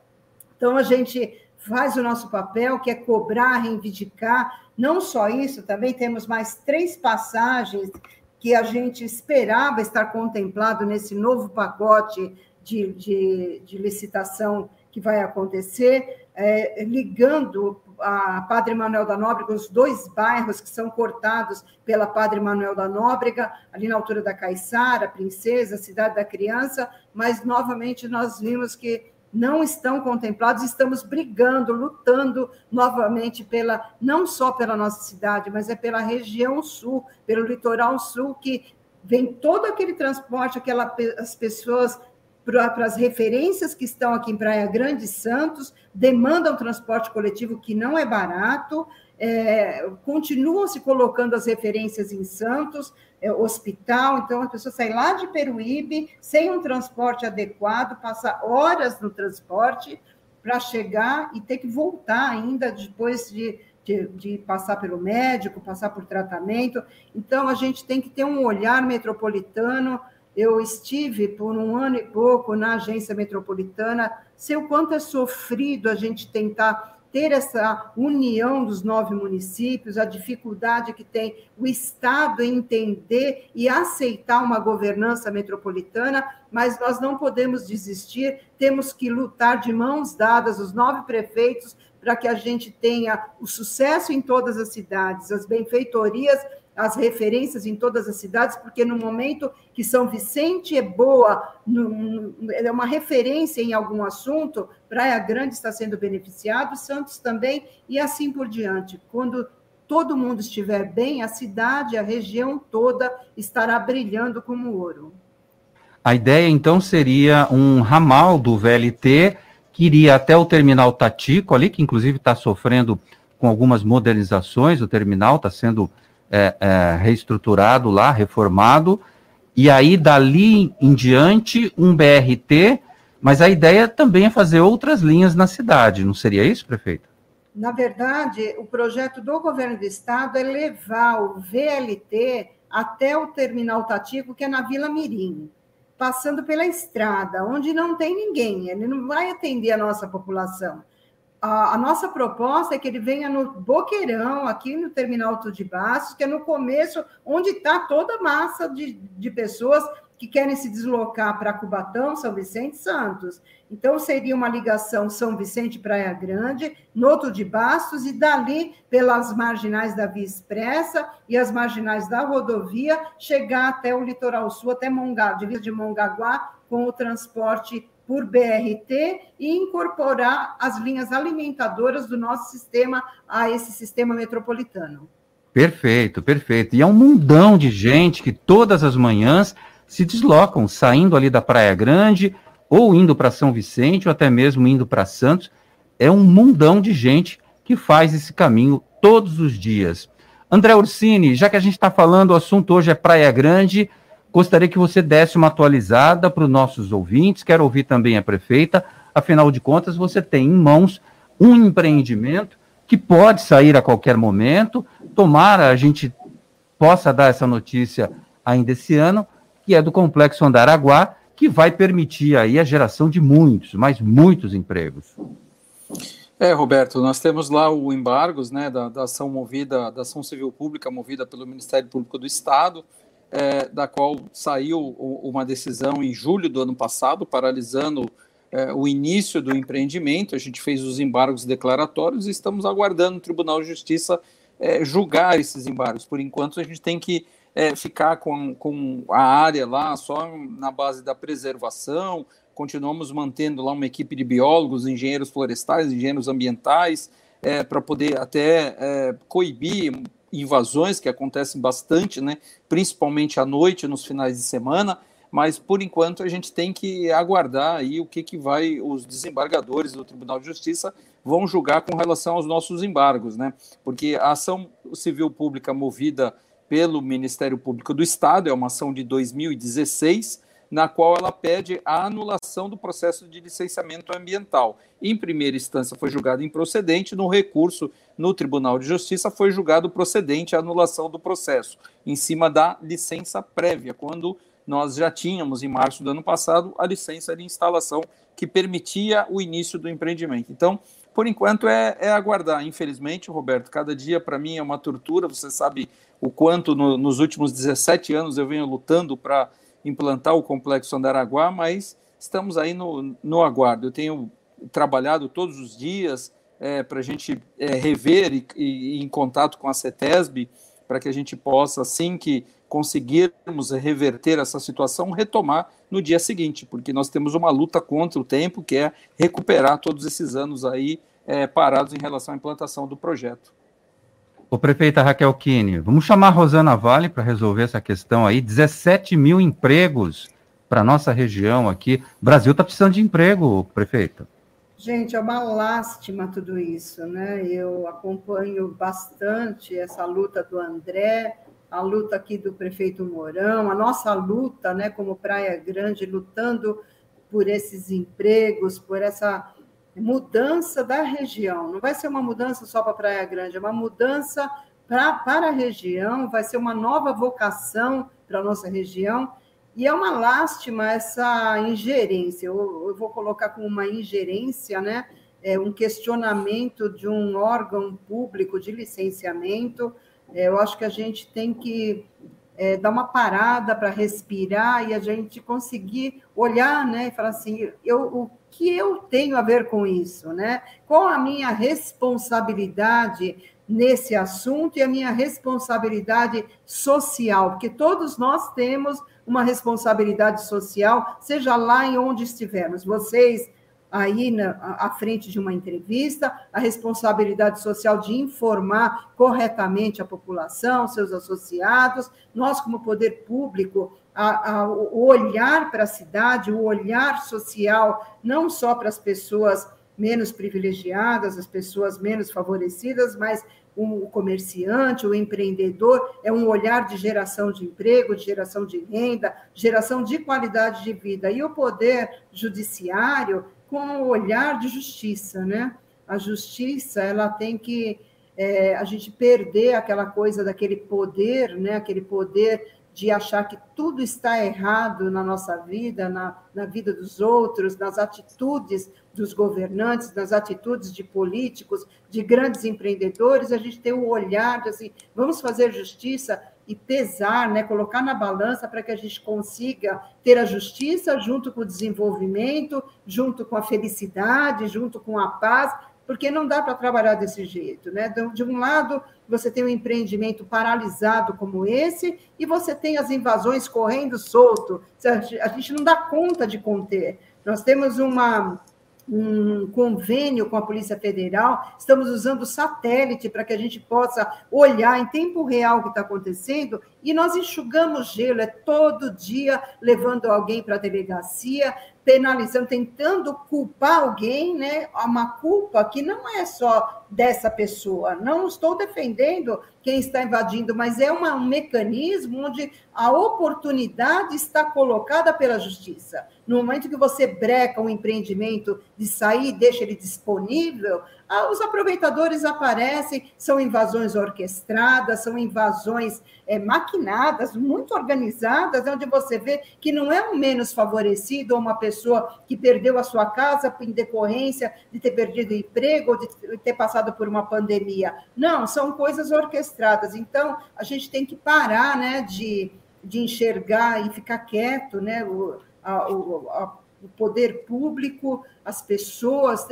G: Então, a gente faz o nosso papel, que é cobrar, reivindicar. Não só isso, também temos mais três passagens que a gente esperava estar contemplado nesse novo pacote de, de, de licitação que vai acontecer, é, ligando a Padre Manuel da Nóbrega, os dois bairros que são cortados pela Padre Manuel da Nóbrega, ali na altura da Caiçara, Princesa, Cidade da Criança, mas novamente nós vimos que não estão contemplados, estamos brigando, lutando novamente pela não só pela nossa cidade, mas é pela região sul, pelo litoral sul que vem todo aquele transporte, aquelas as pessoas para as referências que estão aqui em Praia Grande Santos, demandam transporte coletivo que não é barato, é, continuam se colocando as referências em Santos, é, hospital, então a pessoa sai lá de Peruíbe sem um transporte adequado, passa horas no transporte para chegar e ter que voltar ainda depois de, de, de, passar pelo médico, passar por tratamento. Então a gente tem que ter um olhar metropolitano. Eu estive por um ano e pouco na agência metropolitana, sei o quanto é sofrido a gente tentar ter essa união dos nove municípios, a dificuldade que tem o Estado em entender e aceitar uma governança metropolitana, mas nós não podemos desistir, temos que lutar de mãos dadas, os nove prefeitos, para que a gente tenha o sucesso em todas as cidades, as benfeitorias as referências em todas as cidades, porque no momento que São Vicente é boa, é uma referência em algum assunto, Praia Grande está sendo beneficiado, Santos também, e assim por diante. Quando todo mundo estiver bem, a cidade, a região toda estará brilhando como ouro.
C: A ideia, então, seria um ramal do VLT que iria até o terminal Tatico ali, que inclusive está sofrendo com algumas modernizações, o terminal está sendo é, é, reestruturado lá, reformado, e aí dali em diante um BRT, mas a ideia também é fazer outras linhas na cidade, não seria isso, prefeito?
G: Na verdade, o projeto do governo do estado é levar o VLT até o terminal Tatico, que é na Vila Mirim, passando pela estrada, onde não tem ninguém, ele não vai atender a nossa população a, a, nossa proposta é que ele venha no Boqueirão, aqui no Terminal de Bastos, que é no começo, onde está toda a massa de, de pessoas que querem se deslocar para Cubatão, São Vicente Santos. Então, seria uma ligação São Vicente Praia Grande, Noto de Bastos, e dali, pelas marginais da Via Expressa e as marginais da rodovia, chegar até o litoral sul, até Mongaguá, de Mongaguá, com o transporte por BRT e incorporar as linhas alimentadoras do nosso sistema a esse sistema metropolitano.
C: Perfeito, perfeito. E é um mundão de gente que todas as manhãs se deslocam, saindo ali da Praia Grande, ou indo para São Vicente, ou até mesmo indo para Santos. É um mundão de gente que faz esse caminho todos os dias. André Ursini, já que a gente está falando, o assunto hoje é Praia Grande, Gostaria que você desse uma atualizada para os nossos ouvintes. Quero ouvir também a prefeita. Afinal de contas, você tem em mãos um empreendimento que pode sair a qualquer momento. Tomara a gente possa dar essa notícia ainda esse ano, que é do Complexo Andaraguá, que vai permitir aí a geração de muitos, mas muitos empregos.
F: É, Roberto, nós temos lá o embargos né, da, da ação movida, da ação civil pública movida pelo Ministério Público do Estado, é, da qual saiu uma decisão em julho do ano passado, paralisando é, o início do empreendimento. A gente fez os embargos declaratórios e estamos aguardando o Tribunal de Justiça é, julgar esses embargos. Por enquanto, a gente tem que é, ficar com, com a área lá só na base da preservação. Continuamos mantendo lá uma equipe de biólogos, engenheiros florestais, engenheiros ambientais, é, para poder até é, coibir invasões que acontecem bastante, né, principalmente à noite, nos finais de semana, mas por enquanto a gente tem que aguardar aí o que, que vai os desembargadores do Tribunal de Justiça vão julgar com relação aos nossos embargos, né? Porque a ação civil pública movida pelo Ministério Público do Estado é uma ação de 2016 na qual ela pede a anulação do processo de licenciamento ambiental. Em primeira instância foi julgado improcedente, no recurso no Tribunal de Justiça foi julgado procedente a anulação do processo, em cima da licença prévia, quando nós já tínhamos, em março do ano passado, a licença de instalação que permitia o início do empreendimento. Então, por enquanto, é, é aguardar. Infelizmente, Roberto, cada dia para mim é uma tortura. Você sabe o quanto no, nos últimos 17 anos eu venho lutando para implantar o complexo Andaraguá, mas estamos aí no, no aguardo. Eu tenho trabalhado todos os dias é, para a gente é, rever e, e, em contato com a CETESB, para que a gente possa, assim que conseguirmos reverter essa situação, retomar no dia seguinte, porque nós temos uma luta contra o tempo, que é recuperar todos esses anos aí é, parados em relação à implantação do projeto.
C: Ô, prefeita Raquel Kine, vamos chamar a Rosana Vale para resolver essa questão aí. 17 mil empregos para nossa região aqui. O Brasil está precisando de emprego, prefeita.
G: Gente, é uma lástima tudo isso, né? Eu acompanho bastante essa luta do André, a luta aqui do prefeito Mourão, a nossa luta, né, como Praia Grande, lutando por esses empregos, por essa mudança da região. Não vai ser uma mudança só para Praia Grande, é uma mudança pra, para a região, vai ser uma nova vocação para a nossa região e é uma lástima essa ingerência, eu, eu vou colocar como uma ingerência, né? É um questionamento de um órgão público de licenciamento. É, eu acho que a gente tem que é, dar uma parada para respirar e a gente conseguir olhar né, e falar assim: eu, o que eu tenho a ver com isso? Né? Qual a minha responsabilidade nesse assunto e a minha responsabilidade social? Porque todos nós temos uma responsabilidade social, seja lá em onde estivermos. Vocês aí na, à frente de uma entrevista, a responsabilidade social de informar corretamente a população, seus associados, nós, como poder público, a, a, o olhar para a cidade, o olhar social, não só para as pessoas menos privilegiadas, as pessoas menos favorecidas, mas o comerciante, o empreendedor, é um olhar de geração de emprego, de geração de renda, geração de qualidade de vida. E o poder judiciário com o olhar de justiça, né? A justiça, ela tem que é, a gente perder aquela coisa daquele poder, né? Aquele poder de achar que tudo está errado na nossa vida, na, na vida dos outros, nas atitudes dos governantes, nas atitudes de políticos, de grandes empreendedores, a gente tem o um olhar de assim, vamos fazer justiça e pesar, né, colocar na balança para que a gente consiga ter a justiça junto com o desenvolvimento, junto com a felicidade, junto com a paz, porque não dá para trabalhar desse jeito, né? De um lado, você tem um empreendimento paralisado como esse, e você tem as invasões correndo solto. A gente não dá conta de conter. Nós temos uma, um convênio com a Polícia Federal, estamos usando satélite para que a gente possa olhar em tempo real o que está acontecendo, e nós enxugamos gelo, é todo dia levando alguém para a delegacia, penalizando, tentando culpar alguém, né? Uma culpa que não é só dessa pessoa. Não estou defendendo quem está invadindo, mas é uma, um mecanismo onde a oportunidade está colocada pela justiça. No momento que você breca um empreendimento de sair, deixa ele disponível, ah, os aproveitadores aparecem, são invasões orquestradas, são invasões é, maquinadas, muito organizadas, onde você vê que não é um menos favorecido ou uma pessoa que perdeu a sua casa em decorrência de ter perdido o emprego ou de ter passado por uma pandemia. Não, são coisas orquestradas. Então, a gente tem que parar né, de, de enxergar e ficar quieto, né? O, a, o, a, o poder público, as pessoas,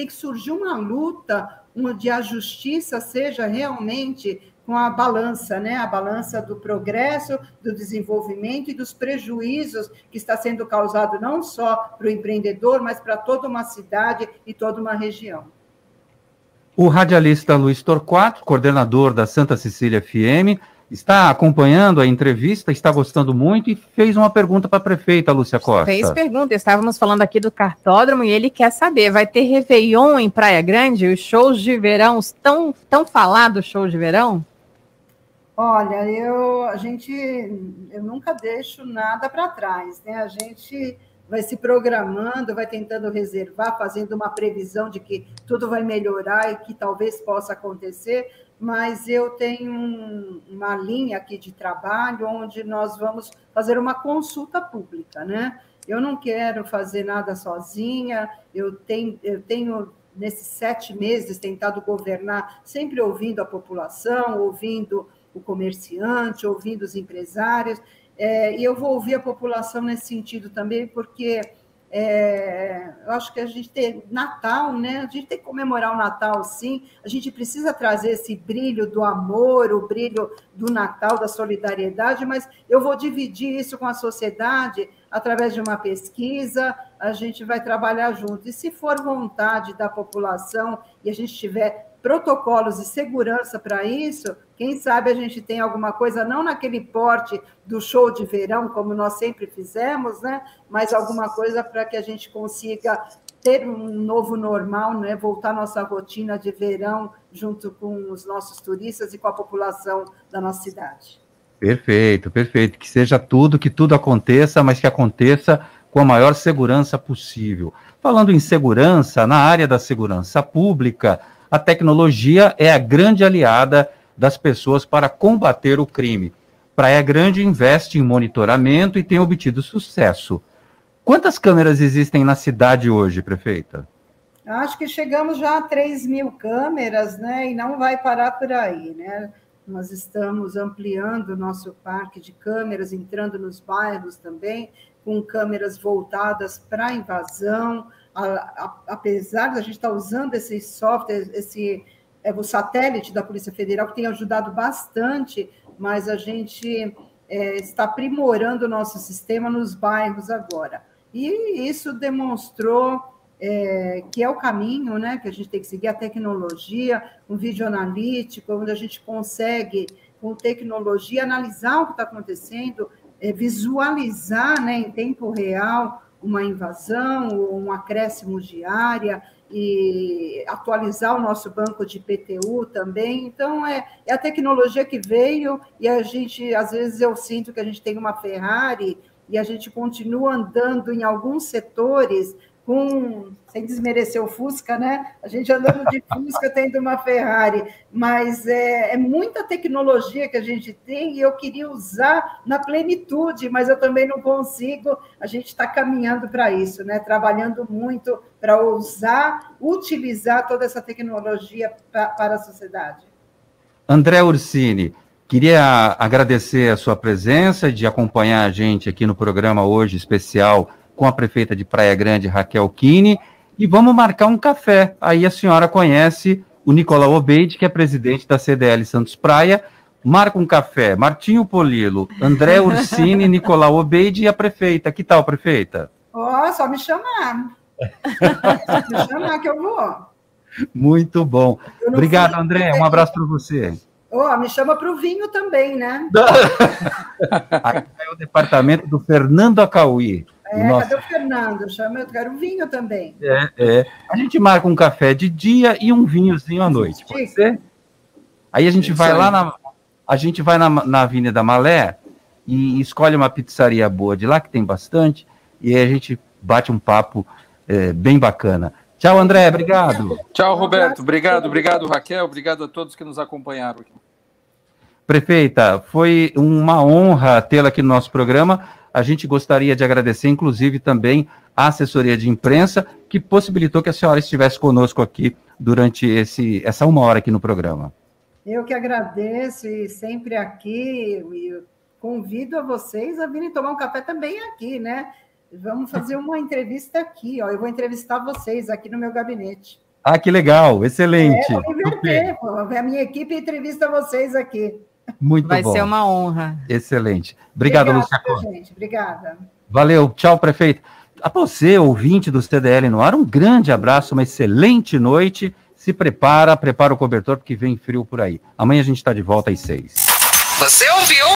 G: tem que surgir uma luta onde a justiça seja realmente com a balança, né? A balança do progresso, do desenvolvimento e dos prejuízos que está sendo causado não só para o empreendedor, mas para toda uma cidade e toda uma região.
C: O radialista Luiz Torquato, coordenador da Santa Cecília FM, está acompanhando a entrevista, está gostando muito e fez uma pergunta para a prefeita Lúcia Costa.
D: Fez pergunta, estávamos falando aqui do cartódromo e ele quer saber, vai ter Réveillon em Praia Grande? Os shows de verão, tão, tão falados shows de verão?
G: Olha, eu, a gente, eu nunca deixo nada para trás, né? A gente vai se programando, vai tentando reservar, fazendo uma previsão de que tudo vai melhorar e que talvez possa acontecer, mas eu tenho um, uma linha aqui de trabalho onde nós vamos fazer uma consulta pública, né? Eu não quero fazer nada sozinha, eu tenho, eu tenho nesses sete meses tentado governar, sempre ouvindo a população, ouvindo o comerciante, ouvindo os empresários, é, e eu vou ouvir a população nesse sentido também, porque é, eu acho que a gente tem Natal, né? A gente tem que comemorar o Natal, sim. A gente precisa trazer esse brilho do amor, o brilho do Natal, da solidariedade, mas eu vou dividir isso com a sociedade através de uma pesquisa. A gente vai trabalhar junto. E se for vontade da população e a gente tiver protocolos de segurança para isso, quem sabe a gente tem alguma coisa, não naquele porte do show de verão, como nós sempre fizemos, né? mas alguma coisa para que a gente consiga ter um novo normal, né? voltar nossa rotina de verão junto com os nossos turistas e com a população da nossa cidade.
C: Perfeito, perfeito. Que seja tudo, que tudo aconteça, mas que aconteça com a maior segurança possível. Falando em segurança, na área da segurança pública, a tecnologia é a grande aliada das pessoas para combater o crime. Praia Grande investe em monitoramento e tem obtido sucesso. Quantas câmeras existem na cidade hoje, prefeita?
G: Acho que chegamos já a 3 mil câmeras, né? E não vai parar por aí, né? Nós estamos ampliando o nosso parque de câmeras, entrando nos bairros também, com câmeras voltadas para a invasão. A, a, apesar de a gente estar tá usando esse software, esse é, o satélite da Polícia Federal, que tem ajudado bastante, mas a gente é, está aprimorando o nosso sistema nos bairros agora. E isso demonstrou é, que é o caminho né, que a gente tem que seguir, a tecnologia, um vídeo analítico, onde a gente consegue, com tecnologia, analisar o que está acontecendo, é, visualizar né, em tempo real uma invasão ou um acréscimo de área e atualizar o nosso banco de PTU também. Então, é, é a tecnologia que veio e a gente, às vezes, eu sinto que a gente tem uma Ferrari e a gente continua andando em alguns setores com, sem desmerecer o Fusca, né? A gente andando de Fusca tendo uma Ferrari, mas é, é, muita tecnologia que a gente tem e eu queria usar na plenitude, mas eu também não consigo. A gente está caminhando para isso, né? Trabalhando muito para usar, utilizar toda essa tecnologia pra, para a sociedade.
C: André Ursini, queria agradecer a sua presença, de acompanhar a gente aqui no programa hoje especial com a prefeita de Praia Grande, Raquel Kine, e vamos marcar um café. Aí a senhora conhece o Nicolau Obeide, que é presidente da CDL Santos Praia. Marca um café. Martinho Polilo, André Ursini, Nicolau Obeide e a prefeita. Que tal, prefeita?
G: Ó, oh, só me chamar. me chamar que eu vou.
C: Muito bom. Obrigado, André. Um abraço para você.
G: Oh, me chama para o vinho também, né?
C: Aqui é o departamento do Fernando Acauí.
G: É, Nossa. cadê o Fernando? Chama, eu quero vinho também.
C: É, é. A gente marca um café de dia e um vinhozinho à noite, pode ser? Aí a gente vai lá na. A gente vai na, na Avenida Malé e escolhe uma pizzaria boa de lá, que tem bastante, e aí a gente bate um papo é, bem bacana. Tchau, André, obrigado.
F: Tchau, Roberto. Obrigado, obrigado, Raquel. Obrigado a todos que nos acompanharam aqui.
C: Prefeita, foi uma honra tê-la aqui no nosso programa a gente gostaria de agradecer, inclusive, também a assessoria de imprensa, que possibilitou que a senhora estivesse conosco aqui durante esse, essa uma hora aqui no programa.
G: Eu que agradeço e sempre aqui, e convido a vocês a virem tomar um café também aqui, né? Vamos fazer uma entrevista aqui, ó. Eu vou entrevistar vocês aqui no meu gabinete.
C: Ah, que legal, excelente. É,
G: vou inverter, a minha equipe entrevista vocês aqui.
C: Muito
D: Vai
C: bom.
D: ser uma honra.
C: Excelente. Obrigado, Obrigada,
G: Lúcia. Gente. Obrigada.
C: Valeu. Tchau, prefeito. A você, ouvinte do CDL no ar, um grande abraço, uma excelente noite. Se prepara, prepara o cobertor, porque vem frio por aí. Amanhã a gente está de volta às seis.
E: Você ouviu?